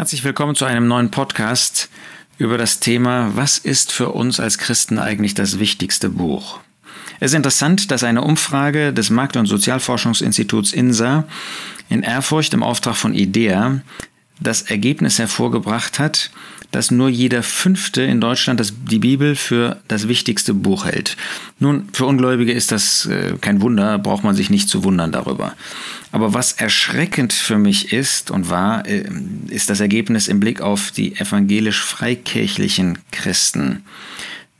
Herzlich willkommen zu einem neuen Podcast über das Thema, was ist für uns als Christen eigentlich das wichtigste Buch? Es ist interessant, dass eine Umfrage des Markt- und Sozialforschungsinstituts INSA in Erfurcht im Auftrag von IDEA das Ergebnis hervorgebracht hat, dass nur jeder Fünfte in Deutschland das, die Bibel für das wichtigste Buch hält. Nun, für Ungläubige ist das äh, kein Wunder, braucht man sich nicht zu wundern darüber. Aber was erschreckend für mich ist und war, äh, ist das Ergebnis im Blick auf die evangelisch-freikirchlichen Christen.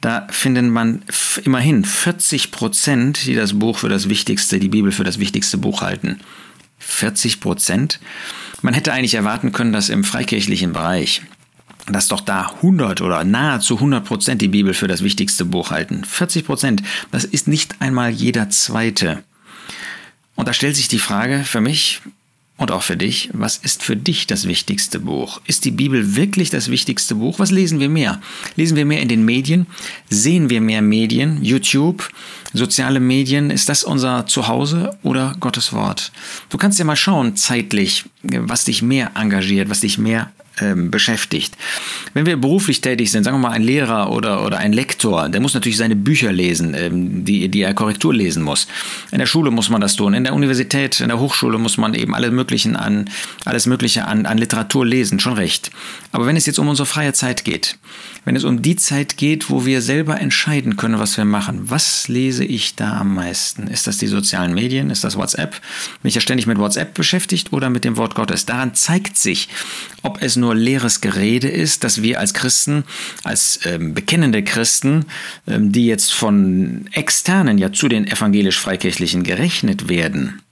Da finden man immerhin 40 Prozent, die das Buch für das wichtigste, die Bibel für das wichtigste Buch halten. 40 Prozent? Man hätte eigentlich erwarten können, dass im freikirchlichen Bereich dass doch da 100 oder nahezu 100 Prozent die Bibel für das wichtigste Buch halten. 40 Prozent, das ist nicht einmal jeder zweite. Und da stellt sich die Frage für mich und auch für dich, was ist für dich das wichtigste Buch? Ist die Bibel wirklich das wichtigste Buch? Was lesen wir mehr? Lesen wir mehr in den Medien? Sehen wir mehr Medien? YouTube? Soziale Medien? Ist das unser Zuhause oder Gottes Wort? Du kannst ja mal schauen, zeitlich, was dich mehr engagiert, was dich mehr ähm, beschäftigt. Wenn wir beruflich tätig sind, sagen wir mal ein Lehrer oder, oder ein Lektor, der muss natürlich seine Bücher lesen, ähm, die, die er Korrektur lesen muss. In der Schule muss man das tun, in der Universität, in der Hochschule muss man eben alle möglichen an, alles Mögliche an, an Literatur lesen, schon recht. Aber wenn es jetzt um unsere freie Zeit geht, wenn es um die Zeit geht, wo wir selber entscheiden können, was wir machen, was lese ich da am meisten? Ist das die sozialen Medien? Ist das WhatsApp? Bin ich ja ständig mit WhatsApp beschäftigt oder mit dem Wort Gottes? Daran zeigt sich, ob es nur leeres Gerede ist, dass wir als Christen, als ähm, bekennende Christen, ähm, die jetzt von Externen ja zu den evangelisch-freikirchlichen gerechnet werden,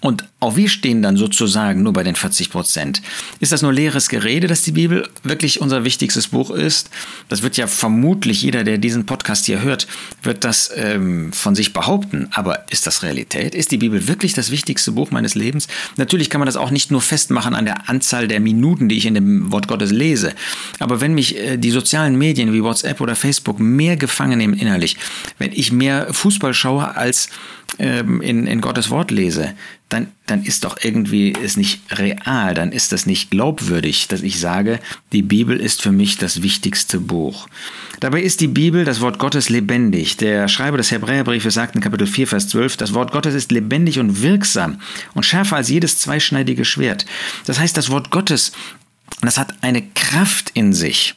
und auch wir stehen dann sozusagen nur bei den 40 Prozent. Ist das nur leeres Gerede, dass die Bibel wirklich unser wichtigstes Buch ist? Das wird ja vermutlich jeder, der diesen Podcast hier hört, wird das ähm, von sich behaupten. Aber ist das Realität? Ist die Bibel wirklich das wichtigste Buch meines Lebens? Natürlich kann man das auch nicht nur festmachen an der Anzahl der Minuten, die ich in dem Wort Gottes lese. Aber wenn mich äh, die sozialen Medien wie WhatsApp oder Facebook mehr gefangen nehmen innerlich, wenn ich mehr Fußball schaue als ähm, in, in Gottes Wort lese, dann, dann ist doch irgendwie es nicht real, dann ist das nicht glaubwürdig, dass ich sage, die Bibel ist für mich das wichtigste Buch. Dabei ist die Bibel, das Wort Gottes, lebendig. Der Schreiber des Hebräerbriefes sagt in Kapitel 4, Vers 12, das Wort Gottes ist lebendig und wirksam und schärfer als jedes zweischneidige Schwert. Das heißt, das Wort Gottes das hat eine Kraft in sich,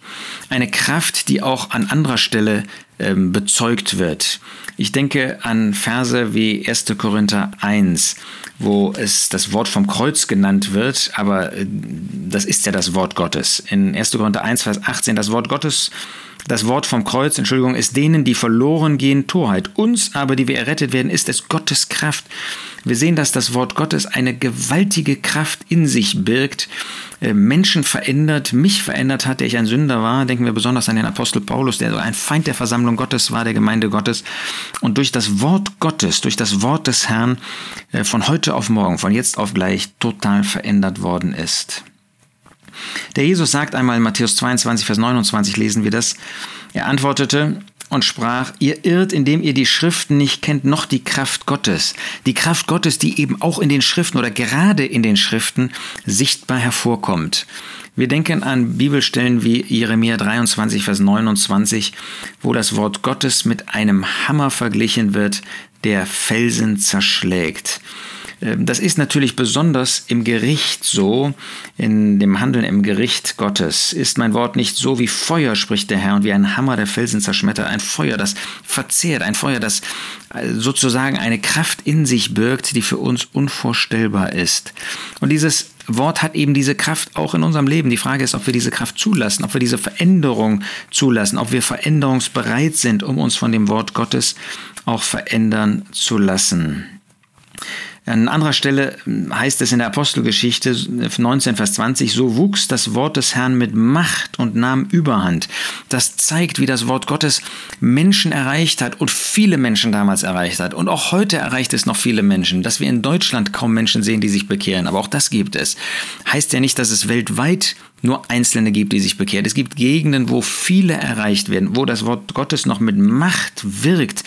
eine Kraft, die auch an anderer Stelle ähm, bezeugt wird. Ich denke an Verse wie 1. Korinther 1, wo es das Wort vom Kreuz genannt wird, aber äh, das ist ja das Wort Gottes. In 1. Korinther 1, Vers 18, das Wort Gottes das Wort vom Kreuz, Entschuldigung, ist denen, die verloren gehen, Torheit. Uns aber, die wir errettet werden, ist es Gottes Kraft. Wir sehen, dass das Wort Gottes eine gewaltige Kraft in sich birgt, äh, Menschen verändert, mich verändert hat, der ich ein Sünder war. Denken wir besonders an den Apostel Paulus, der so ein Feind der Versammlung Gottes war, der Gemeinde Gottes. Und durch das Wort Gottes, durch das Wort des Herrn äh, von heute auf morgen, von jetzt auf gleich total verändert worden ist. Der Jesus sagt einmal in Matthäus 22, Vers 29 lesen wir das. Er antwortete und sprach, ihr irrt, indem ihr die Schriften nicht kennt, noch die Kraft Gottes. Die Kraft Gottes, die eben auch in den Schriften oder gerade in den Schriften sichtbar hervorkommt. Wir denken an Bibelstellen wie Jeremia 23, Vers 29, wo das Wort Gottes mit einem Hammer verglichen wird, der Felsen zerschlägt. Ähm, das ist natürlich besonders im Gericht so, in dem Handeln im Gericht Gottes. Ist mein Wort nicht so wie Feuer, spricht der Herr, und wie ein Hammer der Felsen zerschmettert, ein Feuer, das verzehrt, ein Feuer, das äh, sozusagen eine Kraft in sich birgt, die für uns unvorstellbar ist. Und dieses Wort hat eben diese Kraft auch in unserem Leben. Die Frage ist, ob wir diese Kraft zulassen, ob wir diese Veränderung zulassen, ob wir veränderungsbereit sind, um uns von dem Wort Gottes auch verändern zu lassen. An anderer Stelle heißt es in der Apostelgeschichte 19, Vers 20, so wuchs das Wort des Herrn mit Macht und nahm Überhand. Das zeigt, wie das Wort Gottes Menschen erreicht hat und viele Menschen damals erreicht hat. Und auch heute erreicht es noch viele Menschen. Dass wir in Deutschland kaum Menschen sehen, die sich bekehren, aber auch das gibt es. Heißt ja nicht, dass es weltweit nur Einzelne gibt, die sich bekehren. Es gibt Gegenden, wo viele erreicht werden, wo das Wort Gottes noch mit Macht wirkt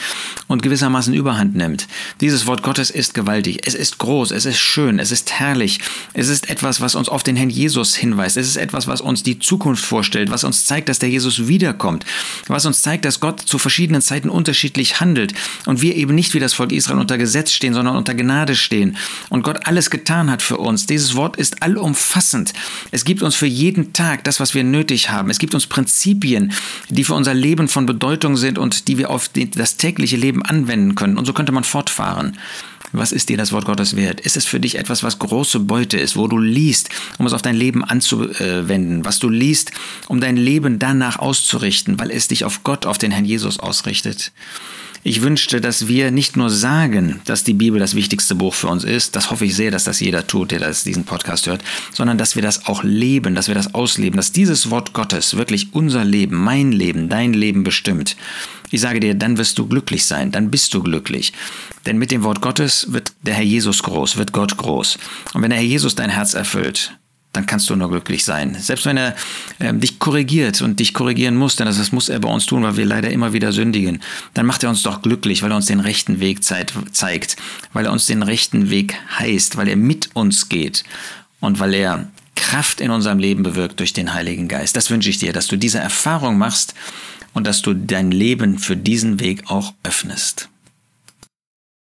und gewissermaßen überhand nimmt. Dieses Wort Gottes ist gewaltig, es ist groß, es ist schön, es ist herrlich, es ist etwas, was uns auf den Herrn Jesus hinweist, es ist etwas, was uns die Zukunft vorstellt, was uns zeigt, dass der Jesus wiederkommt, was uns zeigt, dass Gott zu verschiedenen Zeiten unterschiedlich handelt und wir eben nicht wie das Volk Israel unter Gesetz stehen, sondern unter Gnade stehen und Gott alles getan hat für uns. Dieses Wort ist allumfassend. Es gibt uns für jeden Tag das, was wir nötig haben. Es gibt uns Prinzipien, die für unser Leben von Bedeutung sind und die wir auf das tägliche Leben anwenden können. Und so könnte man fortfahren. Was ist dir das Wort Gottes wert? Ist es für dich etwas, was große Beute ist, wo du liest, um es auf dein Leben anzuwenden, was du liest, um dein Leben danach auszurichten, weil es dich auf Gott, auf den Herrn Jesus ausrichtet? Ich wünschte, dass wir nicht nur sagen, dass die Bibel das wichtigste Buch für uns ist, das hoffe ich sehr, dass das jeder tut, der das, diesen Podcast hört, sondern dass wir das auch leben, dass wir das ausleben, dass dieses Wort Gottes wirklich unser Leben, mein Leben, dein Leben bestimmt. Ich sage dir, dann wirst du glücklich sein, dann bist du glücklich. Denn mit dem Wort Gottes wird der Herr Jesus groß, wird Gott groß. Und wenn der Herr Jesus dein Herz erfüllt, dann kannst du nur glücklich sein. Selbst wenn er äh, dich korrigiert und dich korrigieren muss, denn das, das muss er bei uns tun, weil wir leider immer wieder sündigen, dann macht er uns doch glücklich, weil er uns den rechten Weg zeigt, weil er uns den rechten Weg heißt, weil er mit uns geht und weil er Kraft in unserem Leben bewirkt durch den Heiligen Geist. Das wünsche ich dir, dass du diese Erfahrung machst und dass du dein Leben für diesen Weg auch öffnest.